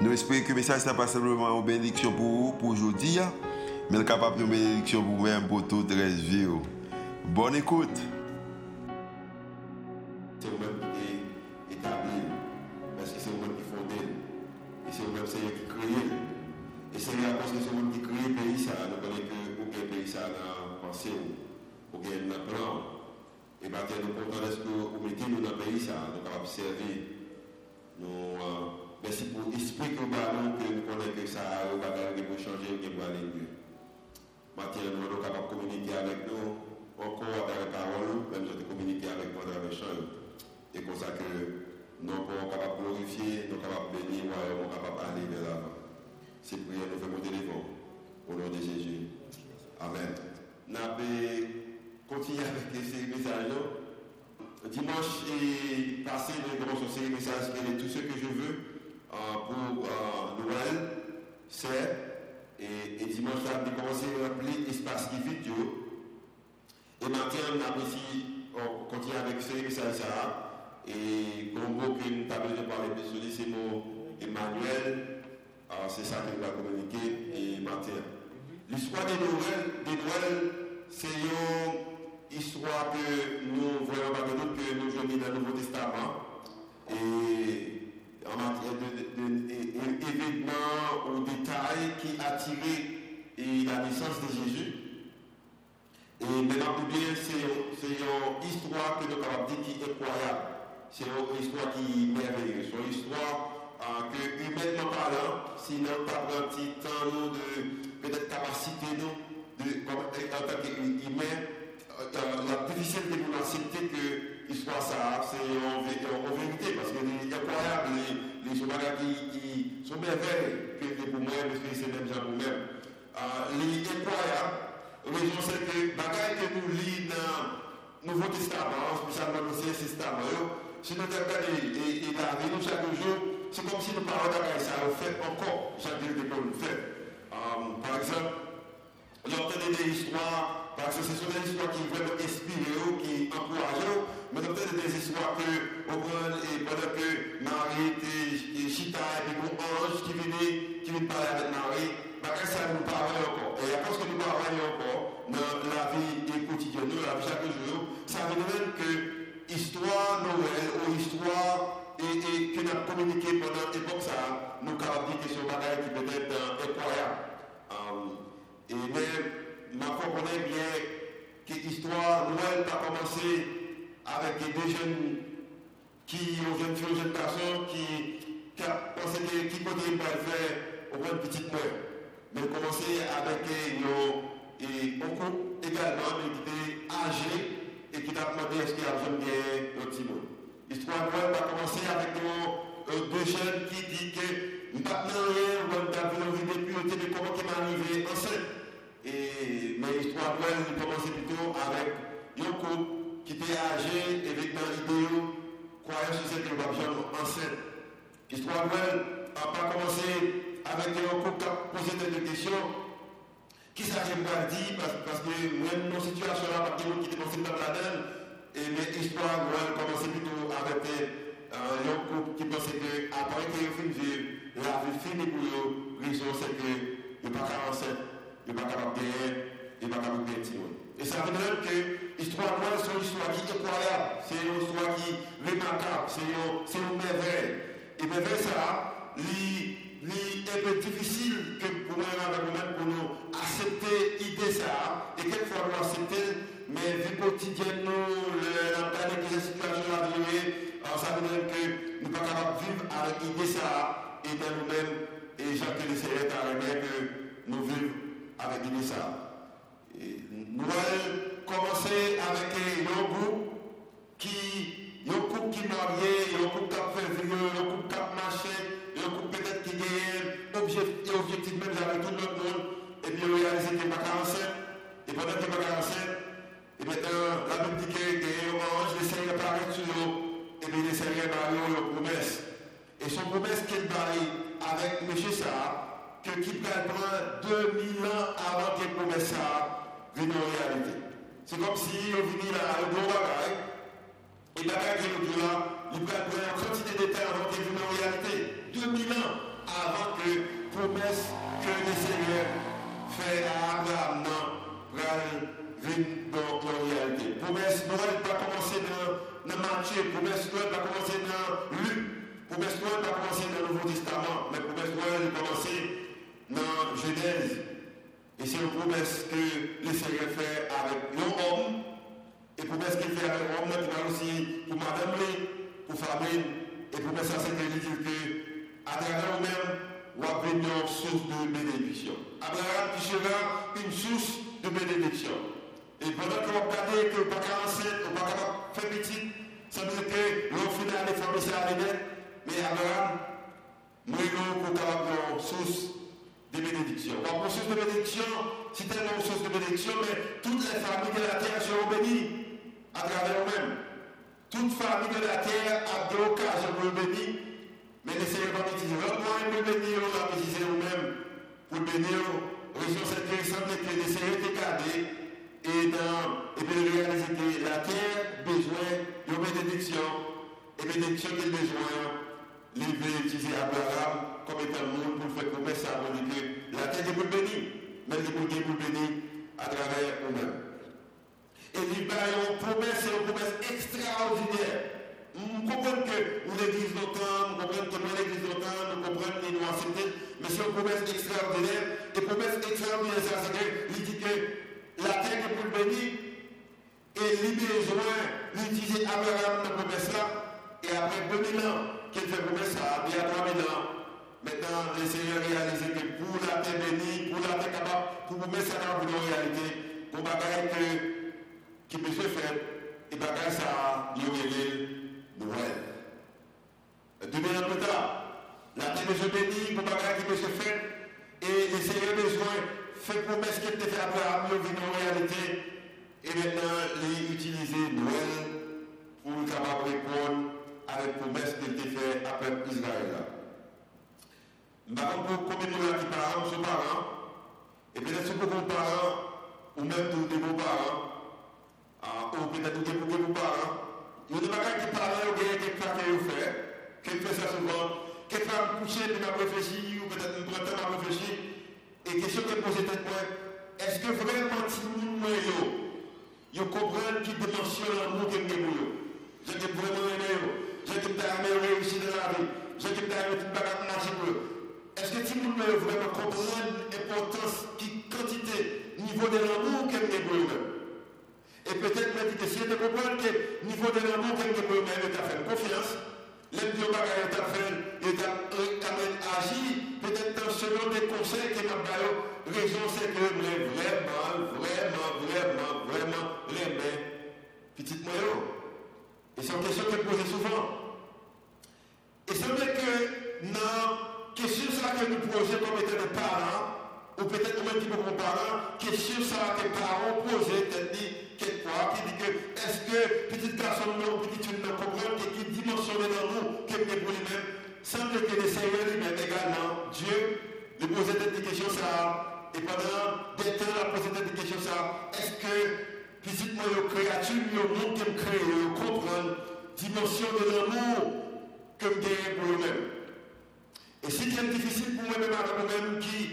Nous espérons que le message n'est pas simplement une bénédiction pour vous, pour aujourd'hui, hein. mais capable de bénédiction pour vous-même, pour toute la vie. Oh. Bonne écoute. C'est vous-même qui établi, parce que c'est vous-même qui fondé, et c'est vous-même qui crée. Et c'est à cause que c'est vous-même qui crée le pays, ça, nous connaissons que aucun pays ça dans pensée, aucun plan. Et maintenant, nous comptons que nous dans le pays, ça, nous capables de Merci pour l'esprit que nous avons, que nous connaissons que ça va pour changer, que nous aller mieux. Maintenant, nous sommes capables de communiquer avec nous, encore à la parole, même si nous communiquer avec nous à travers champ. Et comme ça que nous sommes capables de glorifier, nous sommes capables de bénir, nous sommes capables d'aller vers l'avant. C'est prière, nous faisons monter devant. Au nom de Jésus. Amen. Nous allons continuer avec ces messages. Dimanche est passé, nous avons commencé ces messages, tout ce que je veux. Euh, pour euh, Noël, c'est, et, dimanche, on a commencé à remplir l'espace qui vide. Et maintenant, on a ici, on continue avec ce message ça. Et comme mot que nous avons besoin de parler de c'est mon Emmanuel. C'est ça nous va communiquer et matin. L'histoire de Noël, Noël c'est une histoire que nous voyons pas que nous jouons dans le Nouveau Testament. Et en matière d'événements ou détails qui attiraient la naissance de Jésus. Et maintenant, bien, c'est une histoire que nous avons dit qui est incroyable. C'est une histoire qui est merveilleuse. C'est une histoire euh, que, humainement parlant, si nous avons un petit temps de peut-être capacité, nous, de, en tant qu'humain, euh, la difficile de nous accepter que l'histoire ça, c'est en, vérité, parce que c'est incroyable, les, les qui, sont merveilleux, que pour moi, parce que c'est même pour moi. Euh, les incroyables, raison c'est que les que nous lisons dans le Nouveau Testament, spécialement dans l'Ancien Testament, si nous regardons et, nous chaque jour, c'est comme si nous parlions de ça, on fait encore chaque jour que nous fait. Euh, par exemple, j'entendais des histoires, parce que ce sont des histoires qui vraiment inspirent, qui encouragent, mais peut-être des histoires que, et pendant que Marie était chita, et puis mon ange qui venait, qui venait parler avec Marie, bah, ça nous parlait encore. Et à cause que nous parlons encore dans la vie quotidienne, la vie chaque jour, ça veut dire que histoire Noël ou histoire et, que nous communiqué pendant l'époque ça, nous avons dit que un bagage qui peut être euh, incroyable. Et même, ma connaît bien que l'histoire Noël a commencé avec des jeunes qui ont une jeune garçon qui, qui a pensé que qui côté il faire au moins petite mère. Mais commencer avec nos et beaucoup également qui étaient âgés et qui t'a demandé est-ce qu'il y a besoin de un petit mot. L'histoire Noël va commencer avec euh, deux jeunes qui disent que maintenant rien, on a vu depuis mais comment il m'est arrivé enceinte. Et, mais l'histoire Noël commencer plutôt avec un couple qui était âgé avec dans l'idée, croyant sur cette évasion enceinte. L'histoire Noël n'a pas commencé avec un couple qui a posé des questions. Qui ça que pas parce, que même dans cette situation-là, parce que qui était dans la donne, et mais l'histoire Noël commençait plutôt avec euh, un couple qui pensait qu'après qu'il ait fini la vie finie pour eux, raison c'est que il n'est pas enceinte, il de il gagner. Et ça veut dire que l'histoire noire, c'est une histoire qui est incroyable, c'est une histoire qui est remarquable, c'est une, merveille. Et merveille, ça, c'est un peu difficile pour nous, pour nous accepter l'idée ça, et quelquefois nous accepter, mais vie quotidienne, la planète des situations à vivre, ça veut dire que nous ne sommes pas capables de vivre avec l'idée ça, et dans nous-mêmes, et Jacques le Seigneur a que nous vivons Nous allons commencer avec Seigneur va utiliser l'autre moyen pour bénir, on va utiliser nous-mêmes pour bénir. Région intéressante que les Seigneur étaient gardés et, et puis réaliser que la terre besoin de bénédiction et bénédiction qu'il besoin il veut utiliser Abraham comme étant le monde pour faire promesse à que la terre est pour bénir, mais il est pour bénir à travers nous-mêmes. Et il y a une promesse, une promesse extraordinaire. Nous comprenons que nous l'église nous comprenons que nous l'église nous comprenons que nous acceptons, mais c'est une promesse extraordinaire. Et promesse extraordinaire, c'est qu'il dit que la terre est pour bénir, et il besoin d'utiliser Abraham dans la promesse là, et après 2000 ans, qu'il fait promesse ça, il y a 3000 ans, maintenant le Seigneur réalise que pour la terre bénie, pour la terre capable, pour promesse ça dans une réalité, pour bagaille que qui peut se faire, et bagaille ça, il y a Noël. Deux ans plus tard, la terre est bénie, pour bagaille qui se faire, et le Seigneur besoin fait promesse qu'il était fait à Abraham, y en réalité, et maintenant, il utilise Noël pour capable répondre à la promesse qu'il était fait à peuple Israël. Combien de gens qui parents, sont parents, et peut-être ce que vos parents, ou même tous les beaux-parents, ou peut-être tous les beaux-parents, il y a des bagages qui parlent, ou bien quelque chose qu'ils fait, ça souvent, quelque chose couché, puis m'a réfléchi, ou peut-être une trentaine m'a réfléchi, et question que posée tête est-ce que vraiment, si nous, ils comprennent qui dimension l'amour ont pour eux. J'ai vraiment aimé j'ai aimé réussir dans la vie, j'ai tout aimé tout pour. Est-ce que peux vraiment comprendre l'importance, qui quantité, niveau de l'amour ont pour eux Et peut-être même si tu comprends que niveau de l'amour pour eux-mêmes, tu as fait confiance, deux bagages tu as fait, et tu as agi, peut-être selon des conseils que tu as raison c'est que vraiment, vraiment, vraiment, vraiment, vraiment, petite moyenne. Et c'est une question que je pose souvent. Et c'est vrai que dans question ça que nous posons comme étant des parents, ou peut-être même qui comme parents, question ça que les parents posent, dit quelquefois, qui dit que est-ce que petite personne ou petite fille ne comprend qui dimensionne dans nous, que pour lui-même, semble que le Seigneur lui-même également, Dieu, lui pose cette question ça, et pendant des temps, la poser cette question ça, est-ce que physiquement, les créatures, le monde qu'elle crée, comprendre dimension de l'amour que j'ai pour eux-mêmes. Et si c'est difficile pour moi-même moi-même qui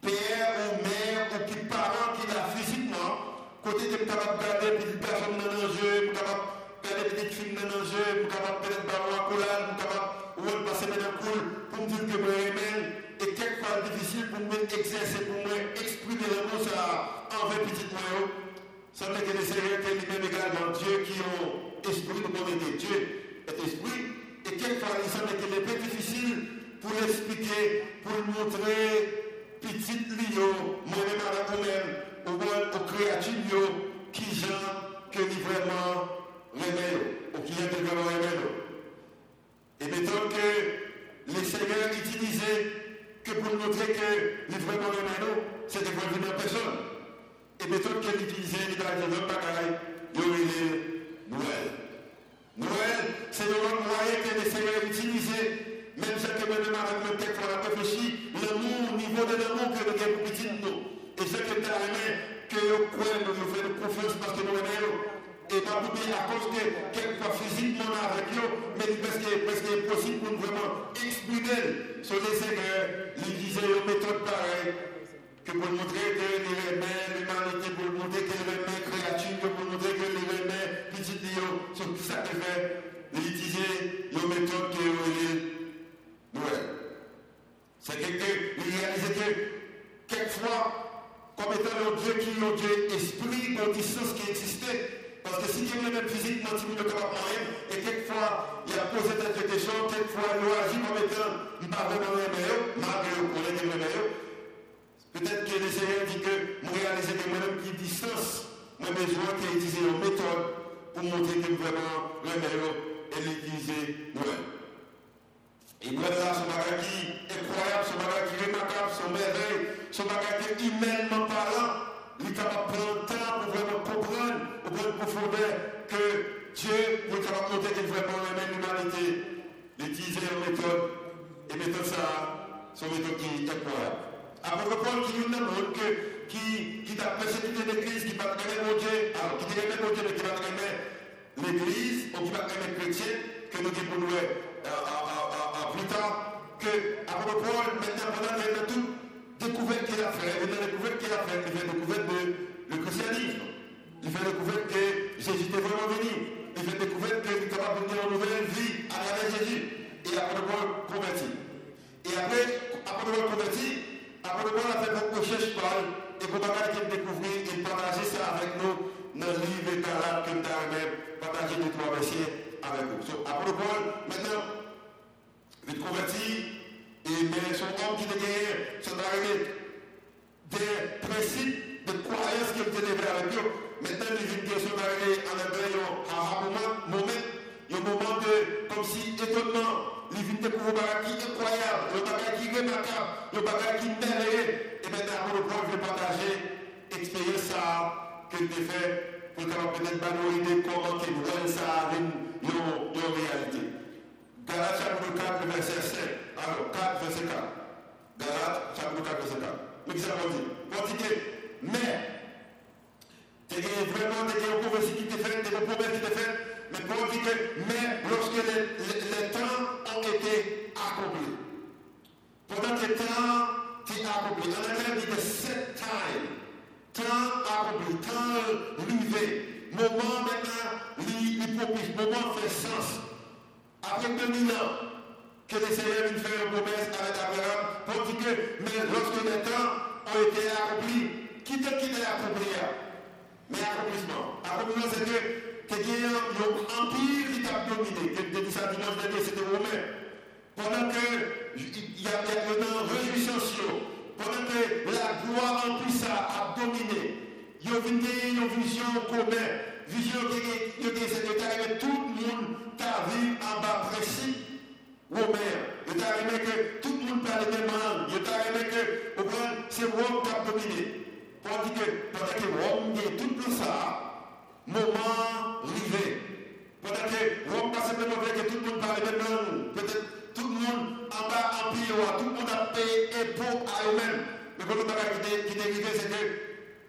père ou mère ou qui parent qui l'a physiquement, côté de capable de garder petite personne dans un jeu, capable de garder petite fille dans un jeu, capable peut-être de faire un collage, capable de passer un cool pour me dire que moi et quelquefois difficile pour moi exercer, pour moi exprimer l'amour envers petite moi. Ça veut que les Seigneurs qui lui-même également Dieu qui ont esprit de bonté. Dieu est esprit. Et quelquefois, il semble qu'il est peu difficile pour l'expliquer, pour montrer petit lion, moi-même avec vous-même, ou aux créatures qui genre que vraiment réveillent, ou qui est vraiment réveillent. Et mettons que les Seigneurs utilisaient que pour montrer que est vraiment vraiment remet c'est de voir venir personne. Et qu'elle utilisait, il a dit l'autre bagaille, il y Noël. Noël, c'est le moyen que les Seigneurs utilisent, même si que même avec le texte, on a réfléchi, l'amour, au niveau de l'amour que nous avons pour nous. Et ce que que confiance parce que nous aimons et pas oublier à cause que quelquefois physiquement avec eux, mais parce que c'est possible pour vraiment exprimer sur les erreurs, l'utiliser une méthode pareille, que pour montrer que les remèdes, l'humanité, pour montrer que les remèdes créatures, pour montrer que les remèdes petites sont tout ça que fait, l'utiliser une méthode qui est ouais. C'est que, réaliser que quelquefois, comme étant un Dieu qui est un Dieu esprit, un distance qui existait, parce que si tu es même physiquement, tu ne peux pas rien, et quelquefois, il a posé cette question, quelquefois, il agit comme étant, il vraiment le meilleur, malgré le qu'on est le meilleur. Peut-être que le Seigneur dit que, moi, réaliser que moi-même qui distance, moi, besoin qu'il une méthode pour montrer que vraiment le meilleur et l'utiliser nous-mêmes. Et nous, là, ce bagage qui est incroyable, ce bagage qui est remarquable, ce merveille, ce bagage qui est humainement L'utiliser en méthode, et méthode ça, son méthode qui est incroyable. Après Paul qui nous demande que qui, t'a persécuté l'église, qui va te mon Dieu, alors qui te remet mon Dieu, mais qui va te l'église, ou qui va te les chrétien, que nous disons nous euh, plus tard, que après Paul, maintenant, pendant tout, découverte qu'il a fait, il a découverte qu'il a fait, il fait découverte de le christianisme. Il fait découverte que Jésus était vraiment venu. Il fait découverte qu'il était capable de donner une nouvelle vie à travers Jésus. Et après monde converti. Et après, après le monde converti, après le monde a fait beaucoup de recherches Paul, et pour pas qu'il découvrir et partager ça avec nous dans le livre Galates que nous avons partagé les trois versets avec vous. So, après monde, maintenant, vous êtes converti, et mais son homme qui était son arrivé des principes de croyance qu'il était avec eux. Maintenant, il vient de son arrivé en un moment, moment, un moment de, comme si étonnement, il vient découvrir un qui incroyable, un bagage qui remarquable, un bagage qui merveilleux. Et maintenant, pour le point, je vais partager l'expérience qu'il a fait pour peut-être pas idée comment qu'il voit ça en réalité. Galates chapitre 4, verset 5. Alors, 4, verset 4. Galates chapitre 4, verset 4. Mais qui ça veut dire Continuez. Mais, tu as vraiment des prophéties qui t'est faites, des promesses qui t'est faites, mais pour dire que, mais lorsque les, les, les temps ont été accomplis, pendant que les temps sont accomplis, en anglais, il dit the set time, temps accompli, temps levé, moment maintenant, il propice, moment fait sens. Après 2000 ans, que les Seigneurs viennent faire une promesse avec Abraham pour dire que, mais lorsque les temps ont été accomplis, qui t'a quitté accompli Mais accomplissement. Accomplissement, c'est que tu as un empire qui t'a dominé. Que dit ça dimanche dernier, c'était romain. Pendant que il y a maintenant réjouissance, pendant que la gloire en puissance a dominé, il y a une vision commune, vision qui est tout le monde ta vie en bas précis, Romain. Je t'ai aimé que tout le monde parle de même langue. Je t'ai aimé que, au point, c'est Rome qui a dominé. Pour dire que, pendant que Rome est tout ça, moment arrivé. Pendant que Rome passe même avec que tout le monde parle de même langue. Peut-être tout le monde en bas en pire, tout le monde a payé impôt à eux-mêmes. Mais quand le bagage qui est arrivé, c'est que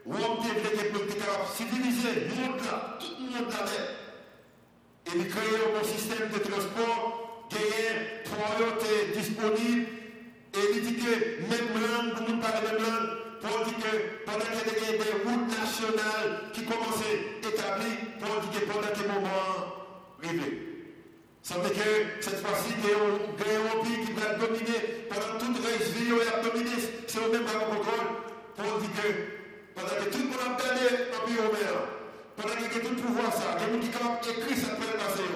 Rome était capable de civiliser, monde là, tout le monde là il crée un système de transport qui est priorité disponible et il dit que même langue, pour nous parler même langue, pour dire que des routes nationales qui commencent à établir, pour que pendant que le moment arrivé. Ça veut dire que cette fois-ci, il y a un pays qui va dominer pendant toute la vie, il a dominé, c'est au même contrôle, pour dire que pendant que tout le monde a gagné un pays au maire, pendant que tout le pouvoir ça, il y a des gens qui écrit ça peut passer.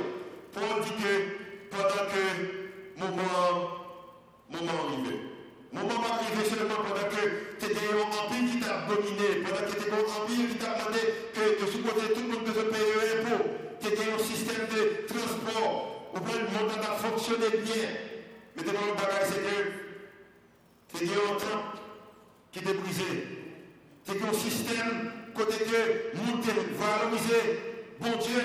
Pour dire que pendant que moment, moment arrivé. Moment arrivé seulement pendant que tu étais un empire qui t'a dominé, pendant que tu étais un empire qui t'a demandé que, que supposé tout le monde devait payer un impôt, tu étais un système de transport, où le monde a fonctionné bien. Mais devant le bagage, c'est que tu étais un temps qui était brisé. C'est un système côté que nous valoriser bon Dieu,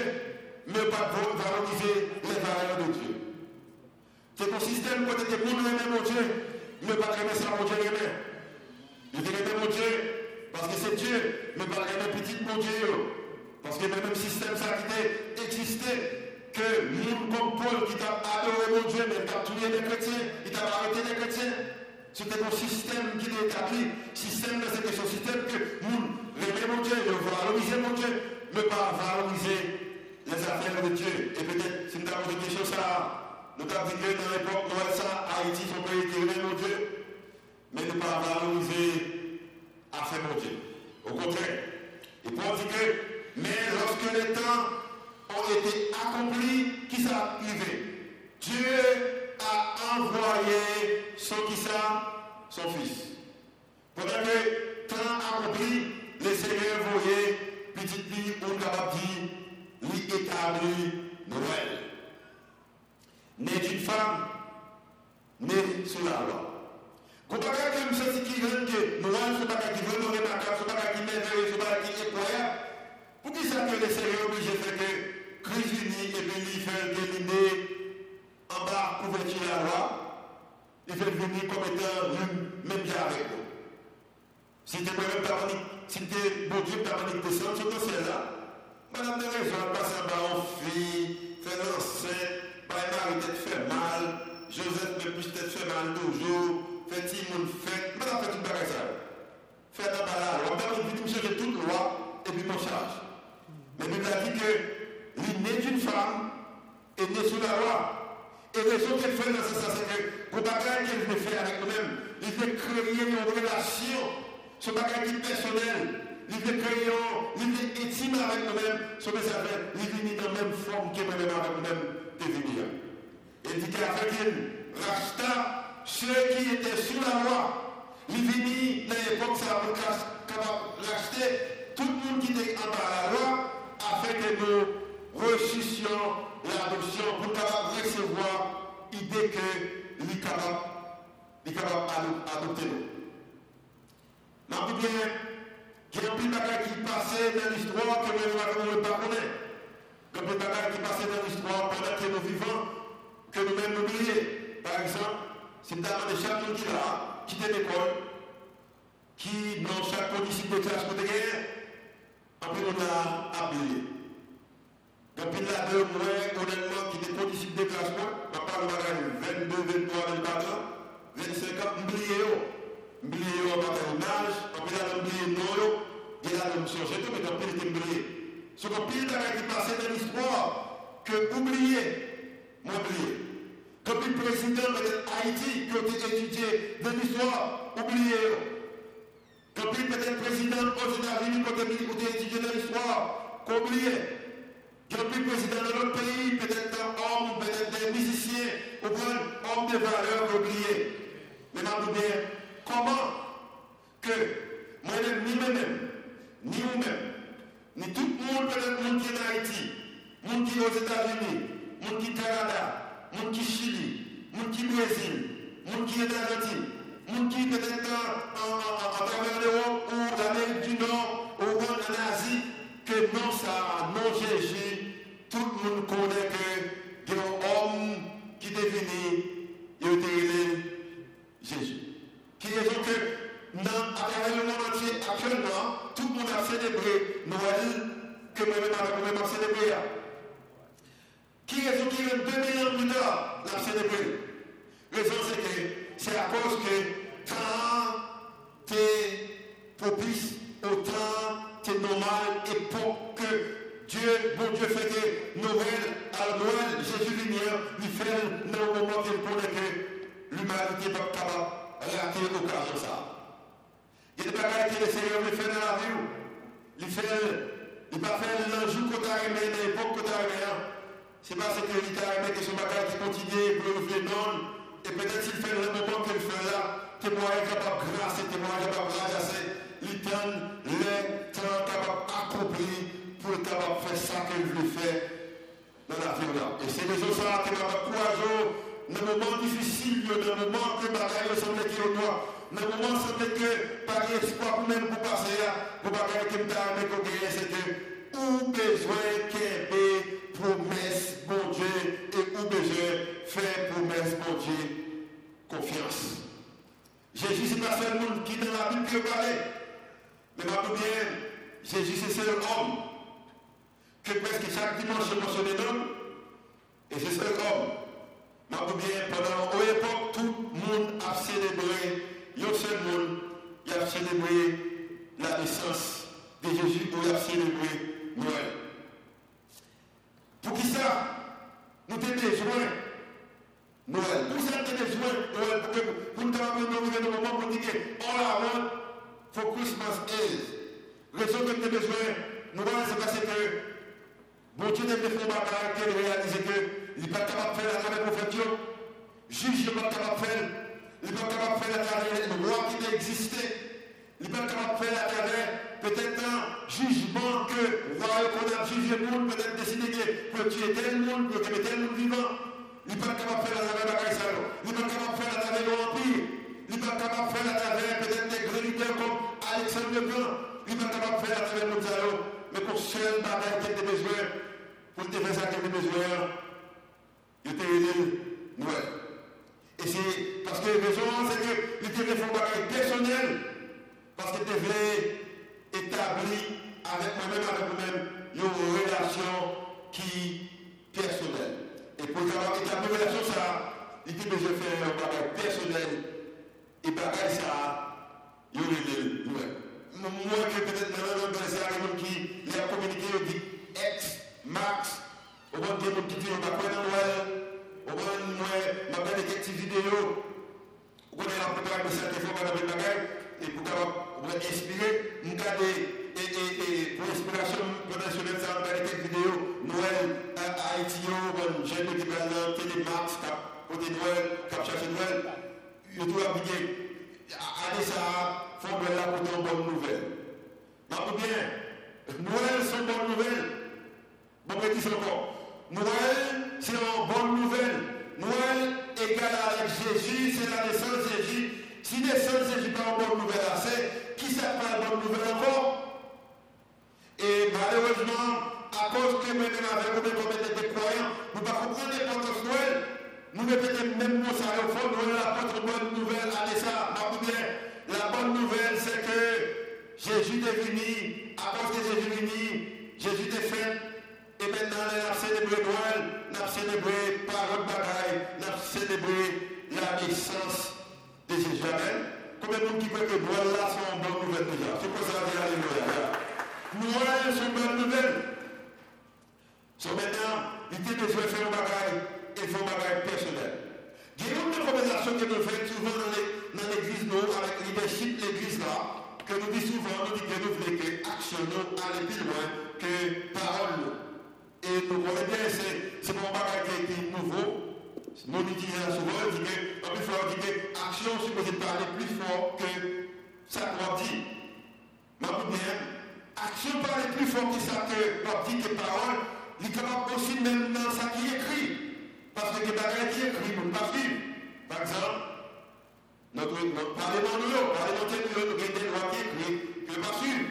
mais pas valoriser les valeurs de Dieu. C'est un système côté que nous aimons mon Dieu, mais pas aimer ça mon Dieu aimé. Je dirais mon Dieu, parce que c'est Dieu, mais pas aimer petit mon Dieu. Parce que le même système ça qui existait, que nous comme Paul qui t'a adoré mon Dieu, mais qui a tué les chrétiens, il t'a arrêté les chrétiens. C'était mon système qui est établi. Système, c'était ce système que nous, les mon Dieu, valoriser mon Dieu, mais pas valoriser les affaires de Dieu. Et peut-être, avons des questions, ça, nous dit que dans l'époque Noël, ça, Haïti, son pays aimait mon Dieu, mais ne pas valoriser affaires mon Dieu. Au contraire. Et pour dire que, mais lorsque les temps ont été accomplis, qui s'est arrivé? Dieu a envoyé son qui ça, son fils. Pendant que temps accompli, le Seigneur voyait petite fille ou capable dire, lui établi Noël. Né d'une femme, né sous la loi. Regarde comme ceci qui veut que ce n'est pas qui veut, ce n'est pas qui merveilleux, pas qui incroyable. Pour qui ça que le Seigneur est obligé de faire que Christ et puis il fait éliminer en bas couverture la loi, il fait venir comme étant même bien avec nous. Si tu même ta si tu bon Dieu ta manique descend, tu es ciel là. Madame de raison, passe en bas en fille, fait l'enceinte, pas mari tête fait mal, Joseph me plus tête fait mal toujours, fait Timon fait, madame fait tout bagage ça. Fait en bas la loi, madame dit me changer toute loi et puis mon charge. Mais Bible a dit que l'inné d'une femme est né sous la loi. Et les autres fait dans ce sens, c'est que pour bagage qu'il veut faire avec nous-mêmes, il veut créer une relation, ce bagage qui personnel, il veut créer, il intime avec nous-mêmes, ce message, il vient dans la même forme que nous-mêmes avec nous-mêmes devenir. Et dit qu'avec il racheta ceux qui étaient sous la loi, il vient dans l'époque, ça va capable racheter tout le monde qui était en bas de la loi, afin que nous reçussions l'adoption pour capable recevoir l'idée que est capable d'adopter nous. N'a bien, il y a un qui passait dans l'histoire que nous ne pas Il petit bagage qui passait dans l'histoire pendant que nous vivons, que nous-mêmes nous oublions. Par exemple, c'est une dame de chaque qui là, l'école, qui, dans chaque condition de classe, côté guerre, après on a. Depuis là, deux mois, honnêtement, qui était condition de déclassement, on parle de 22, 23, 24 ans, 25 ans, oublié, oublié en aller oublier non, il a même changé tout, mais on peut oublié. Ce qu'on peut dire qui passé dans l'histoire, que moi oublié. Comme le président de Haïti qui a été étudié dans l'histoire, oublié. Comme peut-être président aux États-Unis a été étudié dans l'histoire, a plus président de notre pays, peut-être un homme, peut-être des musiciens, ou bien homme de valeur oublié. Mais maintenant, bien, comment que moi-même, ni moi-même, ni vous-même, ni tout le monde, monde qui est en Haïti, monde qui est aux États-Unis, monde qui est au Canada, monde qui est Chili, monde qui Brésil, monde qui est Argentine, monde qui est peut-être en travers l'Europe ou l'Amérique du Nord ou en Asie, que non ça, non Jésus, tout le monde connaît que il y a un homme qui il était Jésus. Qui est que dans, à travers le monde entier, actuellement, tout le monde célébré Noël que moi-même a célébré. Qui est qui est 2000 ans plus tard, l'a célébré. Raison c'est que c'est à cause que quand tu es propice au temps c'est normal et pour que Dieu, bon Dieu, fait que Noël, à Noël, Jésus lumière, il fait le moment qu'il connaît que l'humanité n'est pas capable de rater l'occasion ça. Il y a bagages que le Seigneur me fait dans la vie. Il fait, il va faire l'enjeu qu'on t'a aimé, l'époque qu'on t'a aimé. C'est parce que il t'a aimé que son bagage qui continue pour le faire non. Et peut-être s'il fait le moment qu'il fait là, témoin est capable de grâce, témoin est capable de grâce il donne les temps capable accompli pour être capable de faire ça qu'il veut faire dans la vie. là. Et c'est les autres ça qui m'a courageux dans les moments difficiles, dans les moments que bagaille semble qu'il est noir, les moments semble que par espoir pour même pour passer là, pour pas que me mais c'est que ou besoin qu'il y promesse bon Dieu et ou besoin faire promesse bon Dieu confiance. Jésus c'est pas seulement qui dans la Bible qui parle, mais ma bien, Jésus c'est seul homme que presque chaque dimanche je mentionne l'homme et c'est seul homme. Ma bien, pendant une époque, tout le monde a célébré, un seul monde, il a célébré la naissance de Jésus, il a célébré Noël. Pour qui ça Nous avons besoin Noël. Pour ça, nous avons besoin Noël. Pour que pour nous avons besoin de moment pour dire all I want for Christmas is. Raison que nous avons besoin Noël, c'est parce que bon Dieu n'a pas fait ma qu'elle réalise que il n'est pas capable de faire la prophète. Juge n'est pas capable de faire. Il n'est pas capable de faire la travers une loi qui existait. Il n'est pas capable de faire la travers peut-être un jugement que roi qu'on a jugé le monde, peut-être décider que tu es tel monde, que tu es tel monde vivant. Il n'est pas capable de faire la travers salon. Il pas capable de faire la travers l'Empire. Il pas capable de faire la travers peut-être des grands leaders comme Alexandre le Grand. Il n'est pas capable de faire la travers Mozart. Mais qu'on seul bagaille qui a besoin, pour te faire ça qui a besoin, je t'ai aidé Noël. Et c'est parce que les gens, c'est que fait un personnel, parce que tu devais établir avec moi-même, avec moi-même, une relation qui personnelle. Et pour avoir établi une relation, ça, il dit, mais je fais un bagage personnel, et bagage ça, il y a Noël. Moi, que peut-être dans qui, il a communiqué, il dit, ex, max, au gens qui disent, on va quoi dans Noël, au moins, moi, ma belle petite vidéo, on va la préparer de cette fois, dans le bagage, et pour pouvoir inspirer, nous garder, et, et, et pour l'inspiration professionnelle, ça va quelques vidéos, Noël, qui va dans Télémax, côté Noël, cap chercher Noël, je dois appliquer. Allez, ça, faut là pour une bonne nouvelle. Mais bien, Noël, c'est une bonne nouvelle. Bon, dis encore. Noël, c'est une bonne nouvelle. Noël égale avec Jésus, c'est la naissance de Jésus. Si naissance de Jésus pas une bonne nouvelle assez, qui s'appelle une bonne nouvelle encore? Et malheureusement, à cause que maintenant, avec nous, comme des croyants, nous ne pouvons pas l'importance de Noël. Nous répétons même mot ça au fond, Noël apporte une bonne nouvelle. Allez ça. La bonne nouvelle, c'est que Jésus est venu, à cause de Jésus est venu, Jésus est fait et maintenant, on a célébré Noël, on a célébré parole bagaille, on a célébré la naissance de Jésus. Amen. Combien de monde qui peut que Noël là sont une bonne nouvelle déjà? C'est quoi ça dire Alléluia Noël, c'est une bonne nouvelle. So maintenant, il était besoin de faire un bagaille et faire un bagaille personnel. Il y a une conversation que nous faisons souvent dans l'église, nous, avec leadership, l'église là, que nous disons souvent, nous disons que nous voulons que action, nous, aller plus loin que parole. Et nous bien, c'est mon bagage qui est nouveau. Nous disons souvent, on dit que, en plus, il dit que l'action supposée parler plus fort que ça qu'on dit. Mais bien, action parle plus fort que ça que dit que parole, il est capable aussi même dans ça qui est écrit. Parce que les bagages qui est écrit, nous ne pas suivre. Par exemple, notre, notre parlement nous, parlement nous, nous avons des lois qui est écrit, que pas suivre.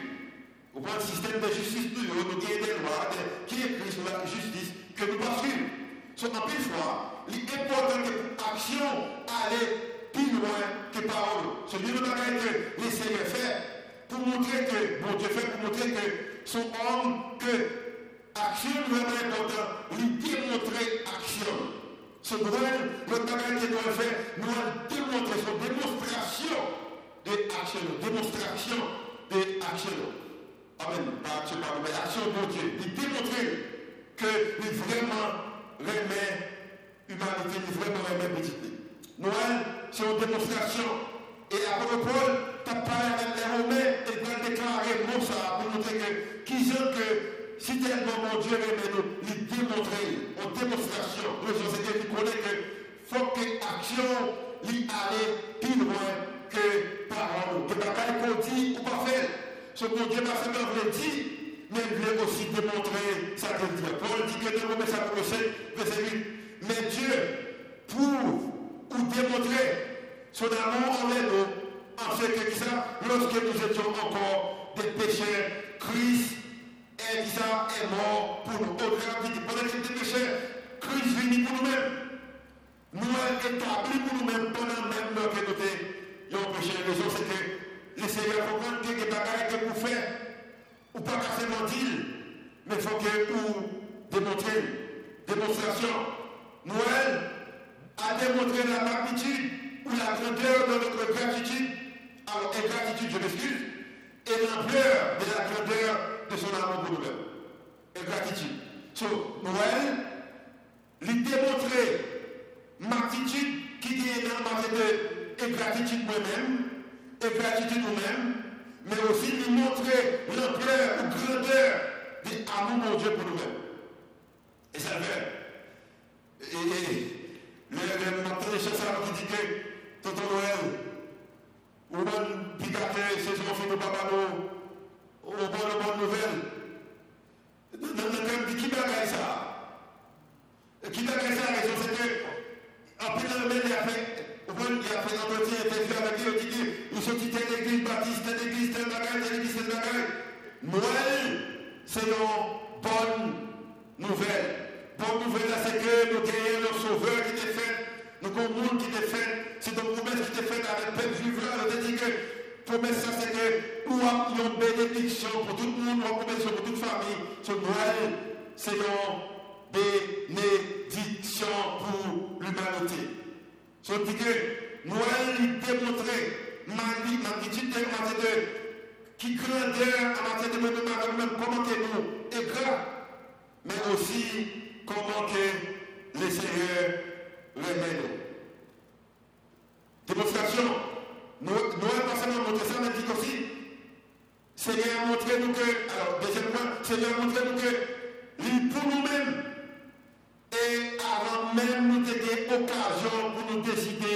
Au point le système de justice, que nous pas suivre. Sauf en plus fois, l'important que l'action aller plus loin que parole. Ce livre de que les Seigneur fait pour montrer que, bon Dieu fait pour montrer que son homme, que action vraiment important, lui démontrer action. Ce Noël, le travail que doit faire, nous démontrer son démonstration de action, démonstration de action. Amen. Pas action, pas action de Dieu. Il démontrer que nous vraiment remet l'humanité, nous vraiment remet petit. Noël, c'est une démonstration. Et après Paul, tu as parlé avec les Romains et tu as déclaré ça pour montrer que, qui sont que si tellement mon Dieu remet nous, il démontrer en démonstration. Le Seigneur qui connaît que faut que l'action lui aille plus loin que parole. Que bagaille qu'on dit ou pas faire. Ce que Dieu m'a fait veut dire, mais il veut aussi démontrer sa dit. Paul dit que chapitre 5, verset 8, mais Dieu prouve ou démontrer son amour envers nous en ce que ça, lorsque nous étions encore des pécheurs, Christ est, ça, est mort pour nous. Au pendant qu'il était pécheur, Christ venu pour nous-mêmes. Nous avons établi pour nous-mêmes pendant même que nous étions péchés. La raison, c'est que le Seigneur comprend que les bagages que vous faites, ou pas qu'à mentir, mais il faut que vous démontrez, démonstration. Noël a démontré la magnitude ou la grandeur de notre gratitude, alors ingratitude, je m'excuse, et l'ampleur de la grandeur de son amour pour nous-mêmes. Ingratitude. So, Noël, lui démontrer ma attitude qui dans ma de gratitude moi-même, et gratitude nous-mêmes, mais aussi lui montrer l'ampleur ou grandeur de l'amour de Dieu pour nous-mêmes. Et ça fait. Et, le, le matin de chasseurs qui dit que Tonton Noël, ou bonne picaté, c'est son fils de papa, ou bonne bonne nouvelle. Dans le thème, qui bagaille ça? Qui bagaille ça? La raison, c'est que, en plus de il a fait, il a fait l'entretien, il fait avec lui, il dit, nous sommes quittés l'église baptiste, l'église, telle bagaille, telle église, telle bagaille. Noël, c'est une bonne nouvelle. Bonne nouvelle, c'est que nous gagnons le sauveur qui est fait, nous avons qui est fait, c'est une promesse qui est faite avec juif là, nous dit que promesse c'est que nous avons une bénédiction pour tout le monde, une bénédiction pour toute famille. Ce Noël, c'est une bénédiction pour l'humanité. Ce dit que Noël, il démontrait magnitude de qui grandeur en matière de même comment que nous grand, mais aussi comment que le Seigneur remède. Démonstration. Noël pas seulement montré ça, mais dit aussi, Seigneur a montré nous que, alors deuxième point, Seigneur a montré nous que, pour nous-mêmes, occasion pour nous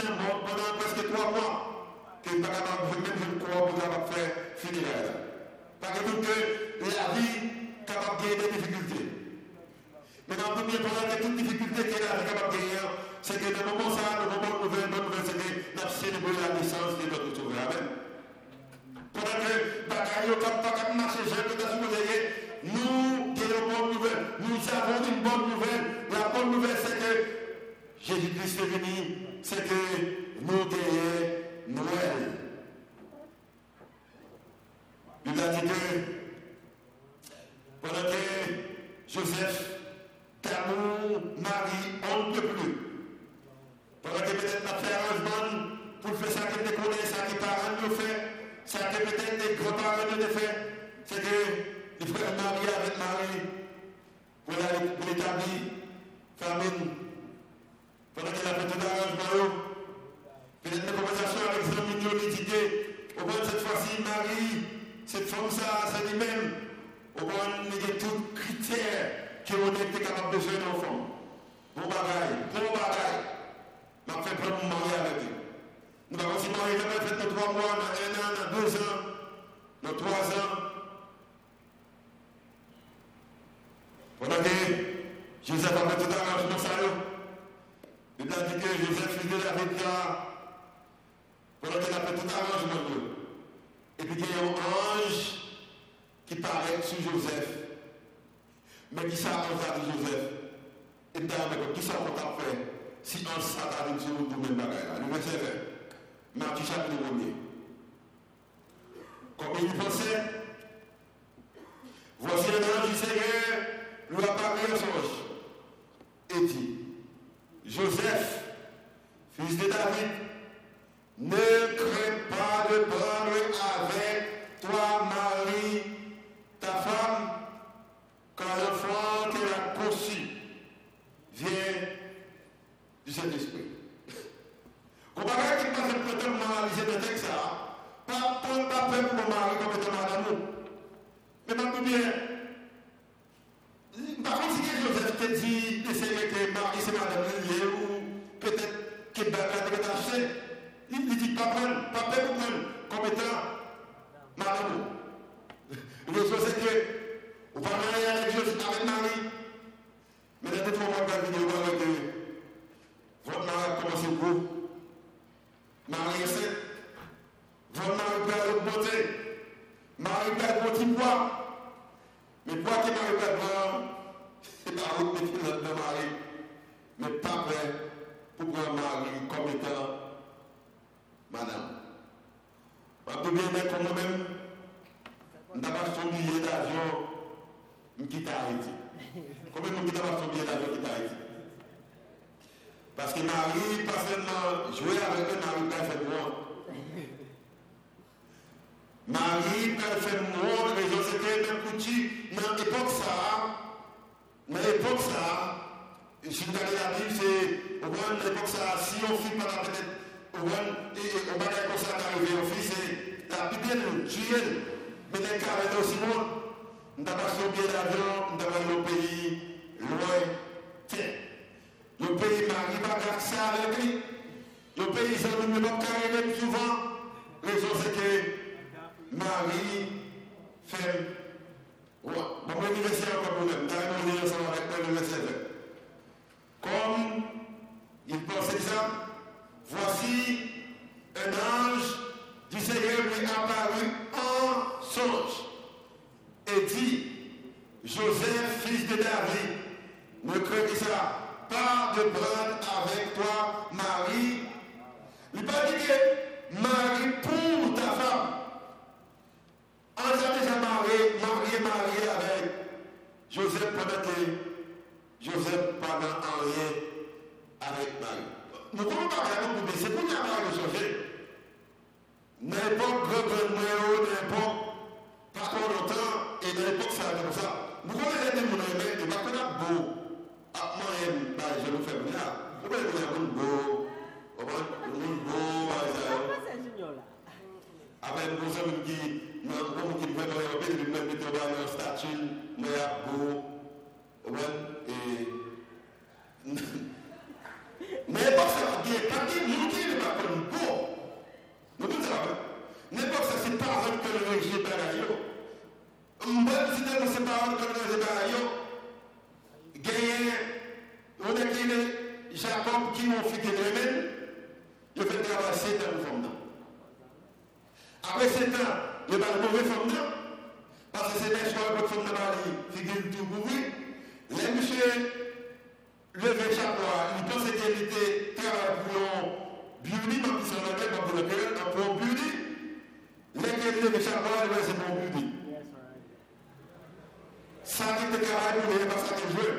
pendant presque trois mois, pas même je crois, pour capable faire funéraire. Parce que la vie capable de des difficultés. Mais dans le premier temps, il y a toute difficulté qu'elle a capable de gagner, c'est que le moment ça, le moment nouvelle, bonne nouvelle, c'est que nous célébré la naissance de notre sauveur. Amen. Pendant que bagaille au cap pas marcher, nous avons une bonne nouvelle. Nous avons une bonne nouvelle. La bonne nouvelle, c'est que Jésus-Christ est venu, c'est que nous gagnons Noël. Il a dit que pendant que Joseph, d'amour, Marie, on ne peut plus. Pendant que peut-être n'a fait arrangement pour faire ça que connaît, ça que parents nous fait, ça que peut-être des grands-parents nous fait, c'est que les frères Marie avec Marie pour l'établir famine. Pendant qu'il a fait tout arrangement, peut-être une conversation avec nous dit au moins cette fois-ci, Marie, cette femme, ça, lui-même. Au moins, il y a tous les critères qui ont été capables de jouer d'enfant. Bon bagaille, bon bagaille. M'a fait prendre mon mari avec lui. Nous avons aussi marié, nous fait trois mois, dans un an, dans deux ans, dans trois ans. Pendant que Joseph a fait tout arrangement, ça, a que Joseph, de David, pendant qu'il a fait tout arrangement, et puis il y a un ange qui paraît sur Joseph. Mais qui ça a Joseph. Et puis qui ça t'a fait si un satan sur nous pour même bagaille Le verset 20. Matthieu chapitre 1 Comme il pensait, voici un ange du Seigneur lui apparaît à songe et dit Joseph, fils de David, ne crains pas de prendre avec toi Marie, ta femme, car l'enfant qu'elle a conçu vient du Saint-Esprit. Comment qui passe le temps de analyser le texte, pas pour pas peur pour mari comme étant madame. Mais pas bien. Par contre, si Joseph te dit d'essayer que Marie c'est madame ou peut-être que Bernard est acheté, il dit pas prendre, pas peur pour prendre comme étant madame. Le chose c'est que on va marier avec Joseph, avec Marie. Mais dans deux moments de la vidéo, on va que votre mari a commencé gros. Marie est sept. Votre mari perd l'augmenter. Marie perd le petit poids. Mais poids qui Marie perd c'est pas l'autre métier de Marie. Mais pas prêt pour prendre Marie comme étant madame. Pas de bien mettre moi-même. Je n'ai pas son billet d'avion. Je quitte Haïti. Combien de gens pas son billet d'avion quitte Haïti? Parce que Marie, pas seulement jouer avec eux, Marie pas fait moi. Marie pas fait moi, mais je sais même coutu, dans l'époque ça, dans l'époque ça, je suis allé la Bible, c'est, au moins l'époque ça, si on fait pas la peut-être, au moins, et on va dire comme ça arrivé, on fait, c'est la Bible tue, mais les carrés aussi loin. Nous avons pas billet d'avion, nous avons le pays loin. Tiens. Le pays Marie pas ça avec lui. Le pays, ça ne pas carrément souvent. Raison, c'est que Marie fait. Ouais, bon, anniversaire encore nous-mêmes. Dans le ensemble avec le verset Comme il pensait ça, voici un ange du Seigneur lui apparu en et dit Joseph, fils de David, ne crains pas de prendre avec toi Marie. Il pas dit que Marie pour ta femme. On a déjà marié, marié, marié avec Joseph pendant Joseph pendant en rien avec Marie. Nous ne pouvons pas regarder pour c'est pour y avoir changer. N'importe grand-mère, n'importe pas trop longtemps, et dans l'époque ça comme ça. Nous connaissons des gens qui beau. Ah, moi, je le fais bien. Vous pouvez dire beau, non, qui ne peut pas c'était dans ces paroles, quand nous avons gagné, on a créé Jacob qui m'ont fait des remèdes, il fait travailler 7 ans de femme. Après 7 ans, il a pas de mauvais femme, parce que c'est des choix de femme de mari, figure tout couvrir. Les monsieur levé chaque fois, il pensait qu'il était travail pour beauty, même si on a fait pour le cœur, pour beauty. Les qui levé chaque fois, c'est pour beauty. Ça qui te travaille pour les parce que tu joues.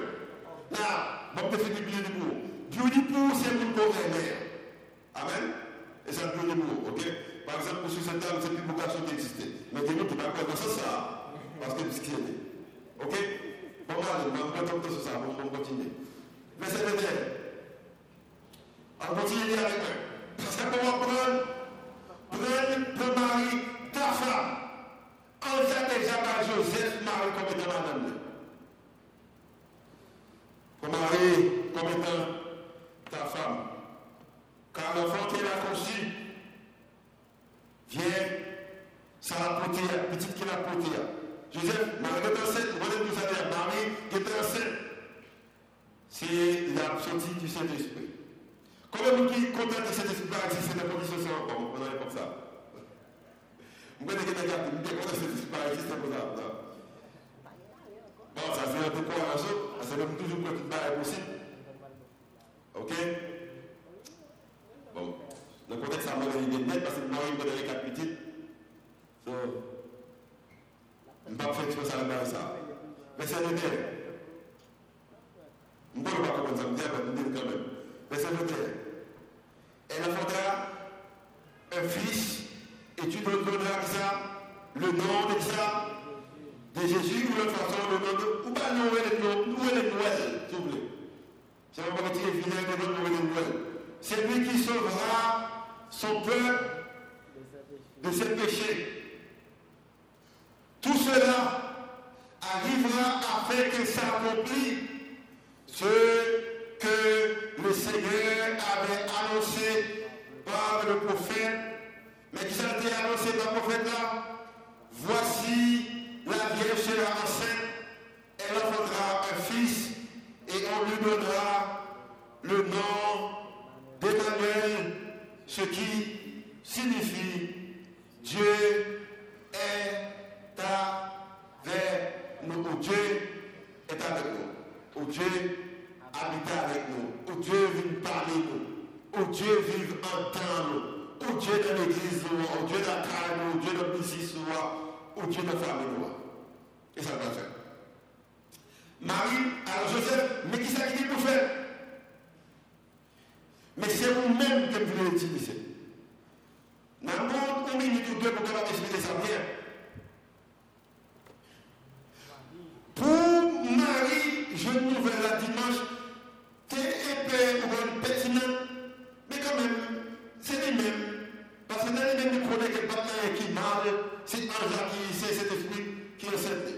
Là, bon, tu fais du beauty pour. Beauty pour, c'est pour le mère. Amen. Et c'est un beauty pour, ok? Par exemple, pour cette table, c'est une publication qui existait. Mais dis-nous, tu n'as pas ça, ça. Parce que c'est ce qui est. Ok? Bon, allez, on va pas sur ça, on va continuer. Verset 21. On continue avec moi. Parce que pour prendre, prendre ton mari, ta femme. On sait déjà par Joseph, Marie comme étant madame. Ton mari comme étant ta femme. Car l'enfant qu'il a conçu vient, ça l'a petite qu'il a porté. Joseph, Marie est vous Marie c'est la sortie du Saint-Esprit. Comment nous qui content de cet esprit par exister dans la condition sans encore On comme ça. Vous connaissez qui me esprit par exister comme ça Bon, ça c'est un peu la chose, c'est même toujours quand possible. Ok? Bon, le contexte, ça m'a donné net parce que moi, il m'a donné quatre petites. Le peut pas comprendre ça, mais on quand même. Verset 21. Elle enfantera un fils, et tu donneras ça, le nom de ça, de Jésus, ou la façon, le nom de. Ou pas nous, est le Noël, s'il vous plaît. C'est un tirer vinaigre de nous, Noël. C'est lui qui sauvera son peuple de ses péchés. Tout cela arrivera afin que s'accomplisse ce que le Seigneur avait annoncé par le prophète, mais qui a annoncé par le prophète là, voici la Vierge sera enceinte, elle enfantera un fils et on lui donnera le nom d'Emmanuel, ce qui signifie Dieu est avec nous. Dieu est avec nous. Dieu habiter avec nous, où Dieu vient parler nous, où Dieu vit entendre nous, où Dieu dans l'église où Dieu dans la carrière où Dieu dans le business où Dieu dans la famille nous. Et ça va faire. Marie, alors Joseph, mais qui ça qui pour faire? Mais c'est vous-même que vous voulez utiliser. Dans le monde, une minute ou deux pour capable expliquer ça bien. Pour Marie, je nouvelle la c'est épais ou pertinent, mais quand même, c'est les mêmes. Parce que dans les mêmes, nous connaissons que pas qui mal, c'est Anja qui c'est cet esprit qui enceinte.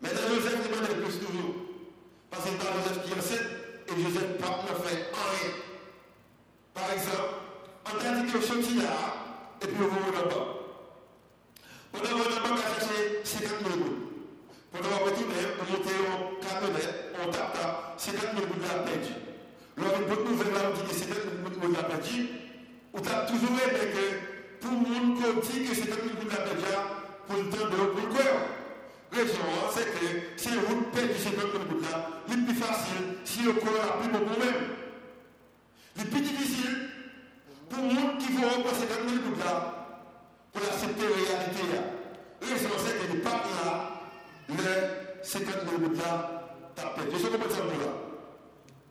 Mais dans Joseph, il demande plus toujours. Parce que dans Joseph qui enceinte, et Joseph ne fait rien. Par exemple, on a dit que je suis là, et puis on va là-bas. On va là-bas à chercher 50 000 euros. On va retourner, on monte au cabinet, on tape 50 000 de la perdu. Lors une bonne nouvelle, là, on dit que 50 000 de la perdu. On a toujours aimé que pour le monde qui dit que 50 000 de la perdu, pour le temps de l'autre, pour le cœur. Raison, c'est que si on perd 50 000 de là, c'est plus facile si le corps a plus beaucoup même. Le plus difficile pour le monde qui veut reprendre 50 000 de là, pour accepter la réalité. Raison, c'est que les papes là, les 50 000 de là, tapette. Je sais comment ça me là.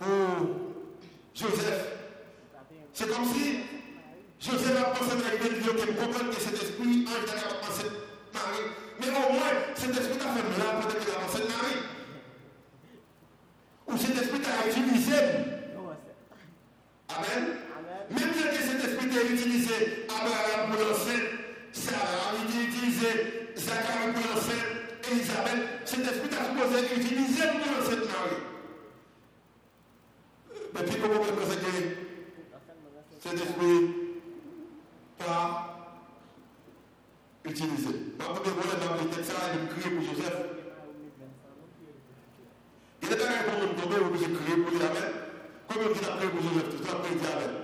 pour Joseph. C'est comme si Joseph a pensé avec des gens qui que cet esprit, ange, n'a pas pensé Marie. Mais au moins, cet esprit a fait mal peut-être qu'il a Marie. Ou cet esprit a utilisé. Amen. Même si cet esprit a utilisé Abraham pour lancer, Sarah a utilisé Zacharie pour lancer, Elisabeth, cet esprit a supposé utiliser pour lancer Marie. Mais puis comment vous persécuter C'est esprit pas utilisé. Ma première fois, j'ai appris ça, j'ai crié pour Joseph. Il est arrivé pour nous tomber, vous avez crié pour lui, Amen. Combien vous avez prié pour Joseph? Tout ça, vous avez dit Amen.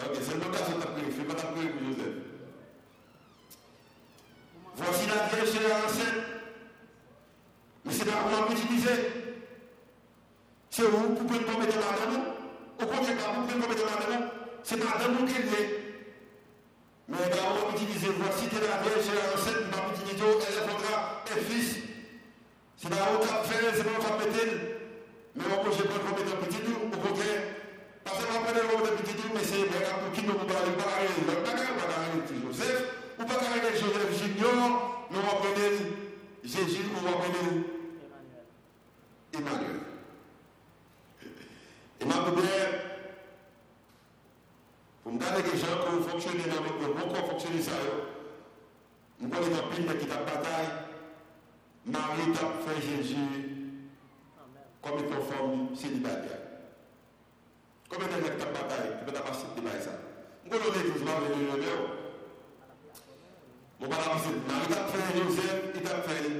Ok, c'est le cas que tu as prié, pas ta prière pour Joseph. Voici la vieille chez la ancienne. Mais c'est là qu'on a. C'est vous, vous pouvez me mettre la main. Au contraire, vous pouvez me mettre dans la main. C'est pas dans vous qu'il est. Mais d'abord, utilisez, voici de la Vierge et la recette, nous utilisons, elle répondra, et fils. C'est pas qui faire, c'est pas vous qui. Mais moi, je vous mettre dans petit tout, au contraire. Parce que vous prenez le petit tout, mais c'est bien pour qui nous parlons pas arrêter. Vous pas arrêter Joseph, vous ne pas arrêter Joseph Junior, mais on va prendre Jésus, on va prendre Emmanuel. Me garder des gens qui fonctionnent dans le bon corps fonctionner ça, nous connaissons pile qui t'a bataille. Marie t'a fait Jésus comme étant forme célibataire. Combien de temps t'a bataille Tu peux t'as passé de ça. Nous connaissons l'église, Marie de Léon. Mon papa, Marie t'a fait Joseph, il t'a fait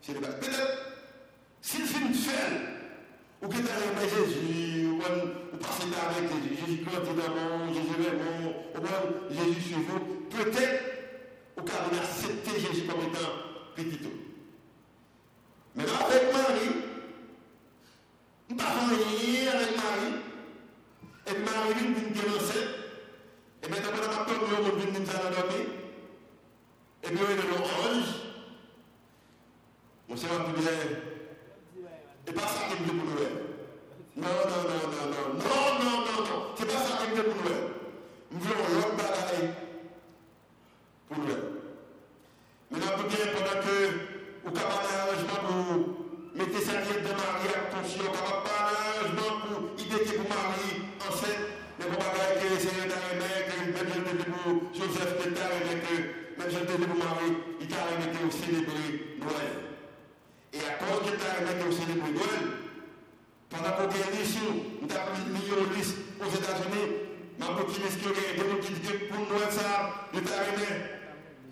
célibataire. Peut-être, s'il fait une fête, ou que tu as Jésus, ou passer avec Jésus, Jésus grandit dans mon, Jésus vraiment, ou Jésus sur vous, peut-être, ou car on accepté Jésus comme étant petit tout. Mais avec Marie, nous n'avons rien avec Marie, et Marie vient de lancer, et maintenant, on a peur de nous venir nous endormir, et puis on est dans l'ange, mon Seigneur va bien c'est pas ça qu'aime Dieu pour nous. Non, non, non, non, non. Non, non, non, non. C'est pas ça qu'aime Dieu pour nous. Nous voulons l'autre bataille pour nous. Maintenant, vous bien, pendant que vous avez un arrangement pour mettre sa tête de mariage, pour si vous n'avez pas un arrangement pour idée pour marier enceinte, mais vous n'avez bah, que Seigneur d'Arémère, que même je pour Joseph de d'Arémère, que même pour Marie, il t'a arrêté au célébrer Noël. élection, nous avons mis aux États-Unis. Je suis optimiste que les démocrates pour nous, ça, nous avons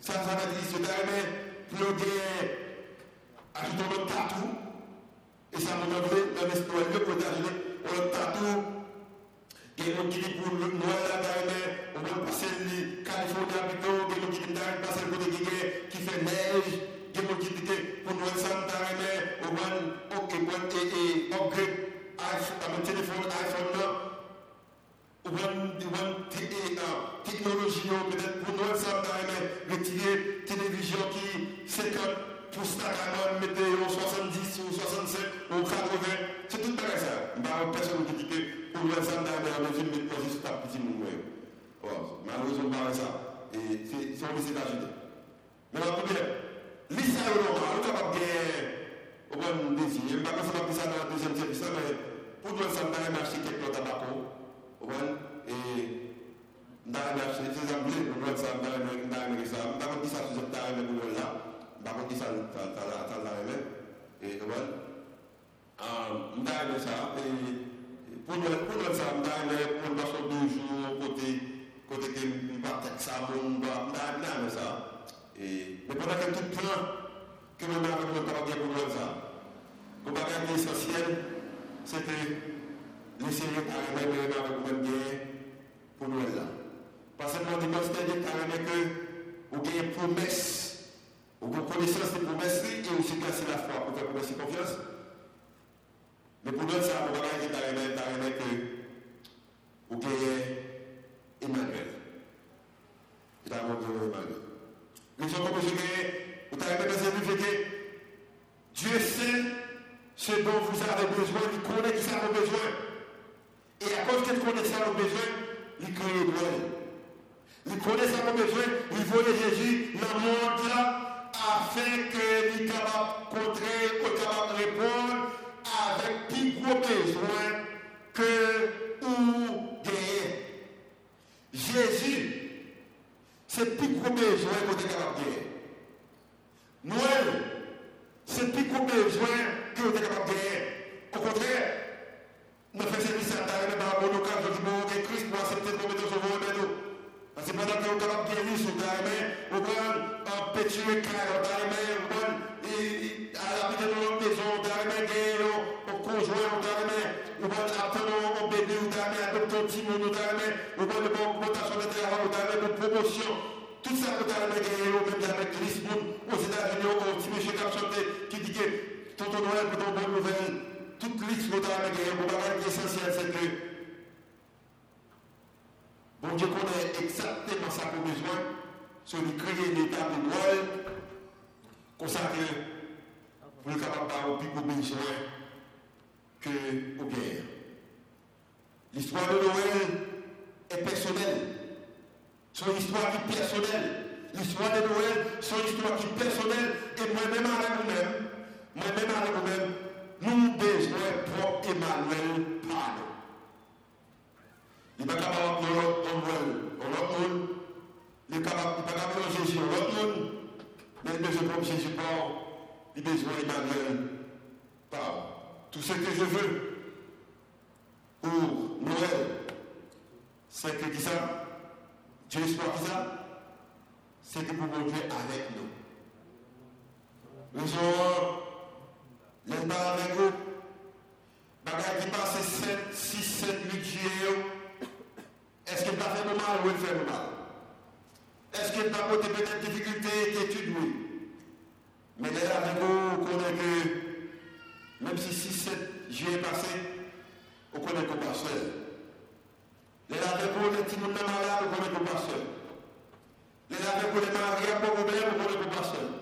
ça, ça veut dire, nous avons pour gagner à tout partout. Et ça nous donne dans l'histoire de États-Unis, on a partout. Et nous qui pour nous, nous avons on va passer le Californie avec nous, et nous qui avons passé le côté qui fait neige, et nous pour nous, ça, nous avons, on va, upgrade iPhone téléphone iPhone ou bien technologie peut-être pour nous santa mais retirer télévision qui 50 pour Canon mettez en 70 ou 65 ou 80 c'est tout pareil ça. Bah personne qui dit que pour nous santa mais on veut mettre sur ta petite mouvement malheureusement pas ça. Et c'est c'est aux États-Unis mais la première normal, on est capable de des signes. Je ne sais pas on ça dans le deuxième service, mais pour nous faire un marché qui est et dans le marché, c'est un blé, un marché qui est nous un marché qui est ça, nous un marché qui est ça, pour nous un marché pour nous faire deux jours, côté, côté que pas ça, mais pendant tout le pour ça, que laisser les carrément nous bien pour nous là. Parce que nous demandons carrément que vous avez une promesse, vous avez connaissance des promesses et aussi casser la foi pour faire promesse et confiance. Mais pour nous, ça, le bagage est carrément que vous avez Emmanuel. D'abord, Emmanuel. Les gens vous avez dans que Dieu sait ce dont vous avez besoin, il connaît qui ça a besoin. Et à cause qu'il connaît ça a besoin, il crée Noël. Il connaît ça a besoin, il voulait Jésus dans le monde afin que est capable contrer, est capable répondre avec plus gros besoin que ou gagner. Jésus, c'est plus gros besoin qu'on est capable de. Noël, c'est plus gros besoin que que que. Tout ça, vous avez gagné, même avec Lisbonne, aux États-Unis, monsieur qui a chanté, qui dit que pour ton bonne nouvelle, toute liste vous avez gagné, vous avez essentiel, c'est que Bon Dieu connaît exactement ça qu'on besoin, c'est de créer un état de Noël, comme ça que vous êtes capable d'avoir plus de besoin que aux guerres. L'histoire de Noël est personnelle. Son histoire qui est personnelle. L'histoire de Noël, son histoire qui est personnelle. Et moi-même avec vous-même, moi-même avec vous-même, nous besoin propre Emmanuel. Il n'est pas capable de l'autre monde. Il n'est pas capable de Jésus, l'autre monde. Mais il besoin Jésus. Il besoin Emmanuel. Tout ce que je veux pour Noël, c'est que ça? Dieu soit ça? C'est que pour Dieu avec nous. Nous les pas avec vous. Bagaille qui passe 7, 6, 7, 8 juillet. Est-ce qu'il va faire mal ou il fait mal? Est-ce qu'il va porter peut-être difficulté d'étude Oui. Mais là, avec vous, on connaît que même si 6, 7 juillet passé, on connaît qu'on pas seul. Les avec vous, les petits malades, on connaît qu'on pas seul. Les avec vous, les mariés, pas problème, on connaît qu'on pas seul. Les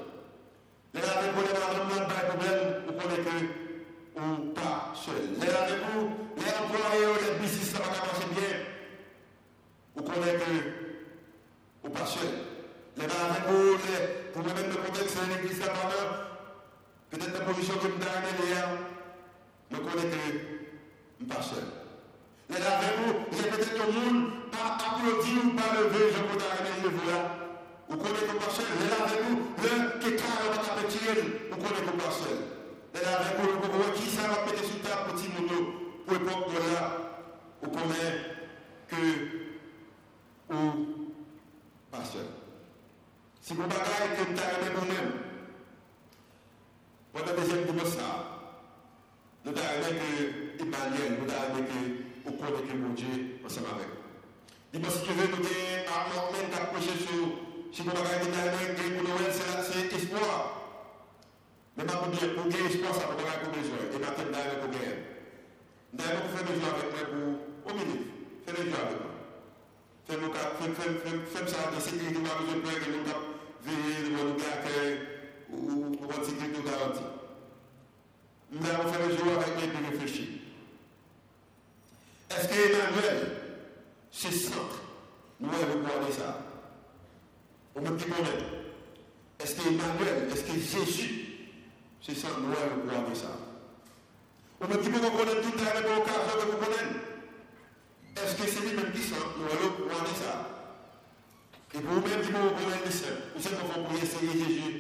connaissez ça Vous vous essayer Jésus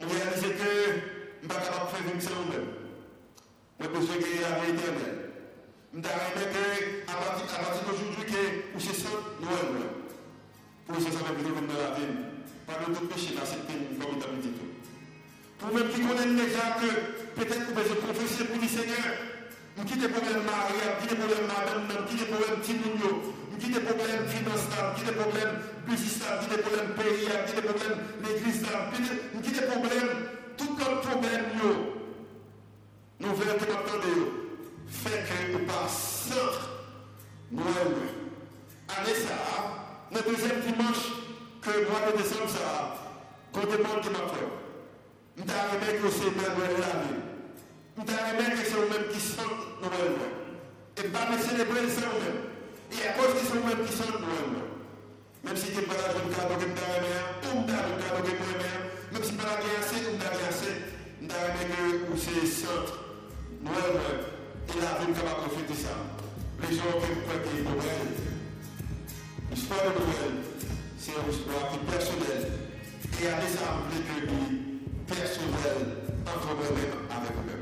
On réalise que je ne suis pas capable de faire une ça vous-même. Mais besoin ait la éternelle. Je que à partir d'aujourd'hui, que vous c'est ça, Noël. Pour ça, ça va venir de la vie. Pas de tout péché, là, c'est une formidable tout. Pour même qui connaissent déjà que peut-être que vous confesser pour le Seigneur, vous quittez des problèmes mariage, qui des problèmes madame, qui des problèmes timounio, qui des problèmes financiers, qui des problèmes business, qui des problèmes pays, qui des problèmes l'église, des problèmes, tout notre problème, nous verrons que nous fait que nous pas centre Noël. Année ça, le deuxième dimanche que le mois de ça, qu'on demande qui m'a fait. Nous avons aimé que c'est Noël la vie. Nous avons aimé que c'est eux-mêmes qui Noël. Et pas me eux-mêmes. Et à cause qu'ils sont eux-mêmes qui Noël. Même si tu cadeau que tu as aimé, ou tu cadeau que tu as aimé, même si pas la guerre assez, ou guerre assez, avons que c'est centre, et la vie de fêter ça. Les gens qui que Noël, l'histoire de Noël, c'est une histoire qui personnelle. Et à ça, que personnel entre moi-même avec moi-même.